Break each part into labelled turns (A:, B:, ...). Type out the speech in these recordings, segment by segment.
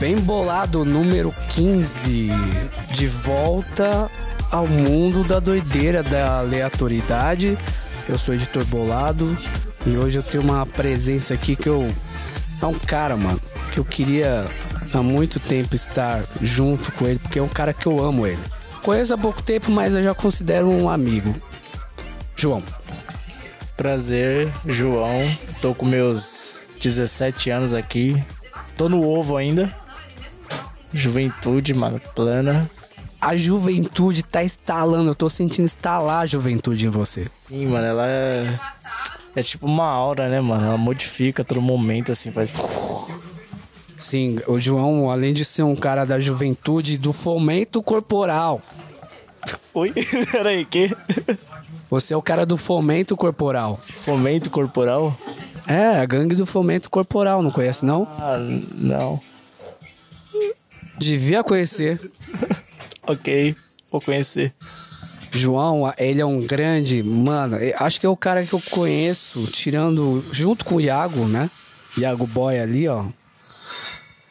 A: Bem bolado, número 15. De volta ao mundo da doideira, da aleatoriedade. Eu sou editor Bolado e hoje eu tenho uma presença aqui que eu. É um cara, mano, que eu queria há muito tempo estar junto com ele, porque é um cara que eu amo ele. Conheço há pouco tempo, mas eu já considero um amigo. João.
B: Prazer, João. Tô com meus 17 anos aqui. Tô no ovo ainda. Juventude, mano, plana.
A: A juventude tá instalando, eu tô sentindo instalar a juventude em você.
B: Sim, mano, ela é. É tipo uma aura, né, mano? Ela modifica todo momento, assim, faz.
A: Sim, o João, além de ser um cara da juventude, do fomento corporal.
B: Oi? Peraí, que?
A: Você é o cara do fomento corporal.
B: Fomento corporal?
A: É, a gangue do fomento corporal, não conhece não?
B: Ah, não.
A: Devia conhecer.
B: ok, vou conhecer.
A: João, ele é um grande, mano, acho que é o cara que eu conheço, tirando, junto com o Iago, né? Iago Boy ali, ó.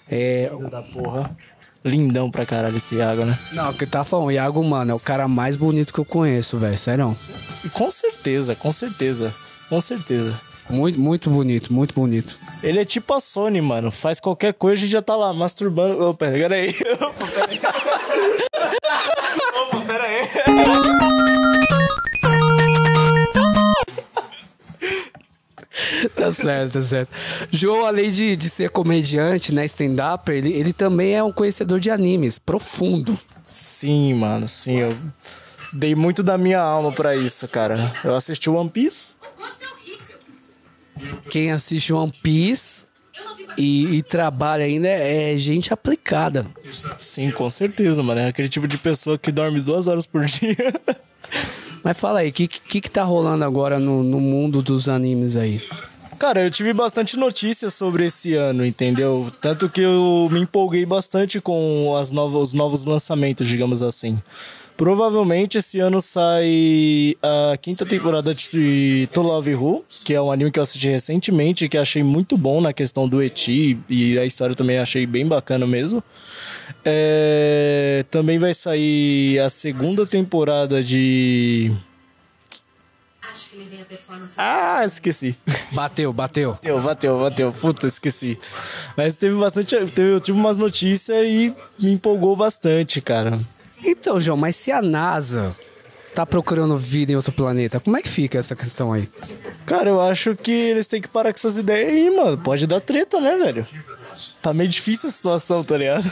B: É. Da porra. Lindão pra caralho esse Iago, né?
A: Não, o que tá falando, o Iago, mano, é o cara mais bonito que eu conheço, velho, sério.
B: Com certeza, com certeza, com certeza.
A: Muito, muito bonito, muito bonito.
B: Ele é tipo a Sony, mano. Faz qualquer coisa e já tá lá, masturbando. Opa, pera aí. Opa, pera aí. Opa, pera aí.
A: tá certo, tá certo. João, além de, de ser comediante, né, stand-up, ele, ele também é um conhecedor de animes, profundo.
B: Sim, mano, sim. Eu dei muito da minha alma para isso, cara. Eu assisti One Piece.
A: Quem assiste One Piece e, e, trabalha ainda é gente aplicada.
B: Sim, com certeza, mano. É aquele tipo de pessoa que dorme duas horas por dia.
A: Mas fala aí, o que, que, que tá rolando agora no, no mundo dos animes aí?
B: Cara, eu tive bastante notícias sobre esse ano, entendeu? Tanto que eu me empolguei bastante com as novas, os novos lançamentos, digamos assim. Provavelmente esse ano sai a quinta temporada de To Love Who, que é um anime que eu assisti recentemente, que achei muito bom na questão do Eti, e a história também achei bem bacana mesmo. É... Também vai sair a segunda temporada de. Ah, esqueci.
A: Bateu, bateu.
B: Bateu, bateu, bateu. Puta, esqueci. Mas teve bastante. Teve, eu tive umas notícias e me empolgou bastante, cara.
A: Então, João, mas se a NASA tá procurando vida em outro planeta, como é que fica essa questão aí?
B: Cara, eu acho que eles têm que parar com essas ideias aí, mano. Pode dar treta, né, velho? Tá meio difícil a situação, tá ligado?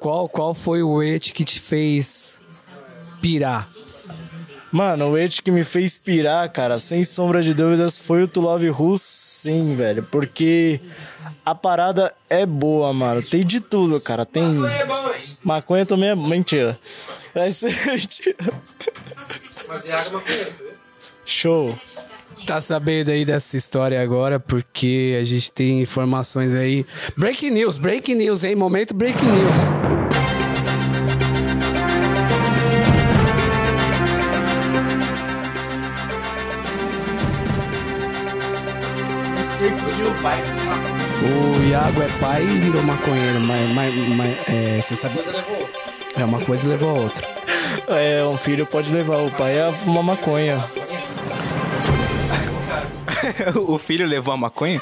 A: qual, qual foi o et que te fez pirar?
B: Mano, o et que me fez pirar, cara, sem sombra de dúvidas, foi o To Love Who, sim, velho. Porque a parada é boa, mano. Tem de tudo, cara. Tem. Maconha também é mentira. Vai ser mentira. Show.
A: Tá sabendo aí dessa história agora, porque a gente tem informações aí. Breaking news, breaking news, hein? Momento breaking news. O Iago é pai e virou maconheiro, mas, mas, mas é, você sabe. É uma coisa levou a outra.
B: É, um filho pode levar, o pai é uma maconha.
C: o filho levou a maconha?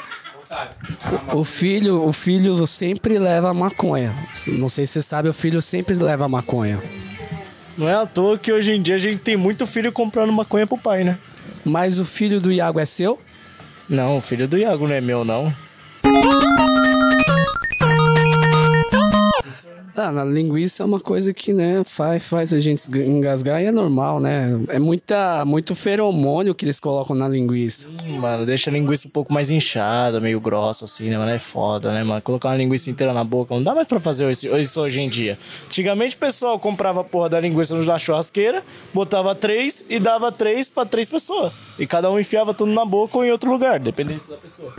A: O filho, o filho sempre leva a maconha. Não sei se você sabe, o filho sempre leva a maconha.
B: Não é à toa que hoje em dia a gente tem muito filho comprando maconha pro pai, né?
A: Mas o filho do Iago é seu?
B: Não, o filho do Iago não é meu, não.
A: Ah, na linguiça é uma coisa que, né, faz, faz a gente engasgar e é normal, né? É muita, muito feromônio que eles colocam na linguiça.
B: Hum, mano, deixa a linguiça um pouco mais inchada, meio grossa, assim, né, mano? É foda, né, mano? Colocar uma linguiça inteira na boca, não dá mais pra fazer isso, isso hoje em dia. Antigamente o pessoal comprava a porra da linguiça na churrasqueira, botava três e dava três pra três pessoas. E cada um enfiava tudo na boca ou em outro lugar, dependendo da pessoa.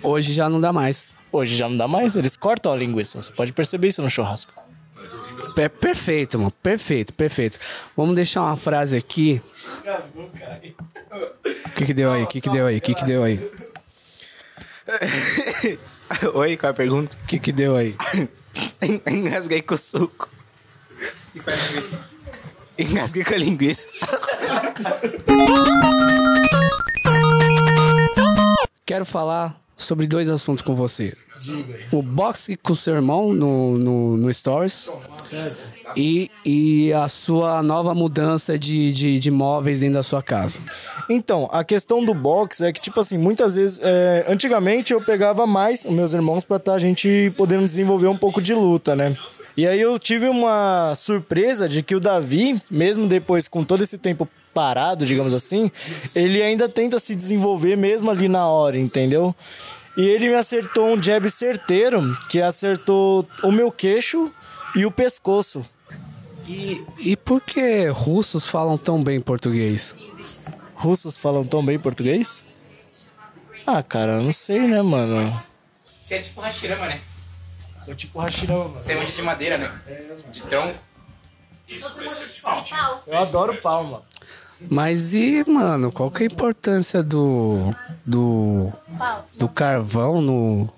A: Hoje já não dá mais.
B: Hoje já não dá mais, eles cortam a linguiça. Você pode perceber isso no churrasco.
A: É perfeito, mano. Perfeito, perfeito. Vamos deixar uma frase aqui. O que, que deu aí? O que, que deu aí? O que, que deu aí?
C: Oi, qual é a pergunta?
A: O que que deu aí?
C: Engasguei com o suco. Engasguei com a linguiça.
A: Quero falar sobre dois assuntos com você. O boxe com o seu irmão no, no, no Stories. E, e a sua nova mudança de, de, de móveis dentro da sua casa.
B: Então, a questão do box é que, tipo assim, muitas vezes. é, antigamente eu pegava mais os meus irmãos pra tá, a gente podendo desenvolver um pouco de luta, né? E aí eu tive uma surpresa de que o Davi, mesmo depois com todo esse tempo parado, digamos assim, ele ainda tenta se desenvolver mesmo ali na hora, entendeu? E ele me acertou um jab certeiro, que acertou o meu queixo e o pescoço.
A: E, e por que russos falam tão bem português?
B: Russos falam tão bem português? Ah, cara, eu não sei, né, mano?
C: Você é tipo Hashirama, né?
B: Sou tipo Hashirama, mano.
C: Você é de madeira, né? De tronco.
B: Eu adoro palma.
A: Mas e, mano, qual que é a importância do. do. do carvão no.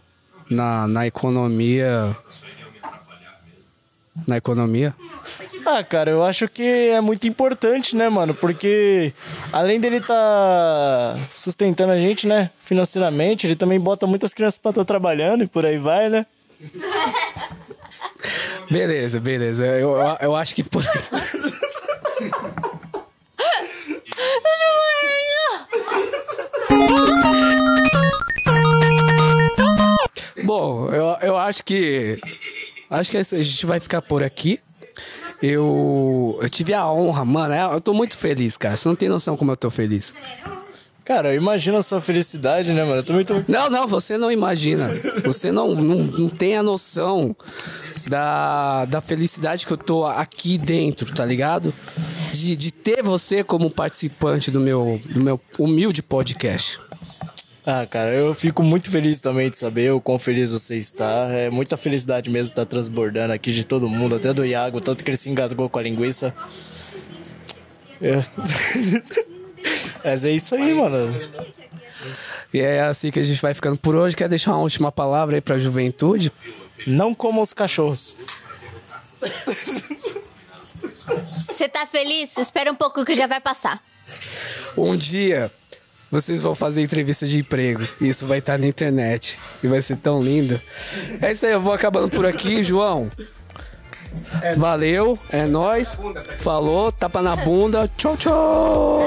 A: na, na economia. Na economia?
B: Ah, cara, eu acho que é muito importante, né, mano? Porque além dele tá sustentando a gente, né, financeiramente, ele também bota muitas crianças pra estar trabalhando e por aí vai, né?
A: Beleza, beleza. Eu, eu, acho que por. Bom, eu, eu acho que. Acho que a gente vai ficar por aqui. Eu, eu tive a honra, mano. é, Eu tô muito feliz, cara. Você não tem noção como eu tô feliz.
B: Cara, eu imagino a sua felicidade, né, mano? Eu também tô muito...
A: Não, não, você não imagina. Você não, não, não tem a noção da, da felicidade que eu tô aqui dentro, tá ligado? De, de ter você como participante do meu, do meu humilde podcast.
B: Ah, cara, eu fico muito feliz também de saber o quão feliz você está. É muita felicidade mesmo estar transbordando aqui de todo mundo, até do Iago, tanto que ele se engasgou com a linguiça. É. Mas é isso aí, mano.
A: E é assim que a gente vai ficando por hoje. Quer deixar uma última palavra aí pra juventude?
B: Não comam os cachorros.
D: Você tá feliz? Espera um pouco que já vai passar.
A: Um dia vocês vão fazer entrevista de emprego. Isso vai estar na internet. E vai ser tão lindo. É isso aí, eu vou acabando por aqui, João. É. Valeu, é nós. Falou, tapa na bunda. Tchau, tchau.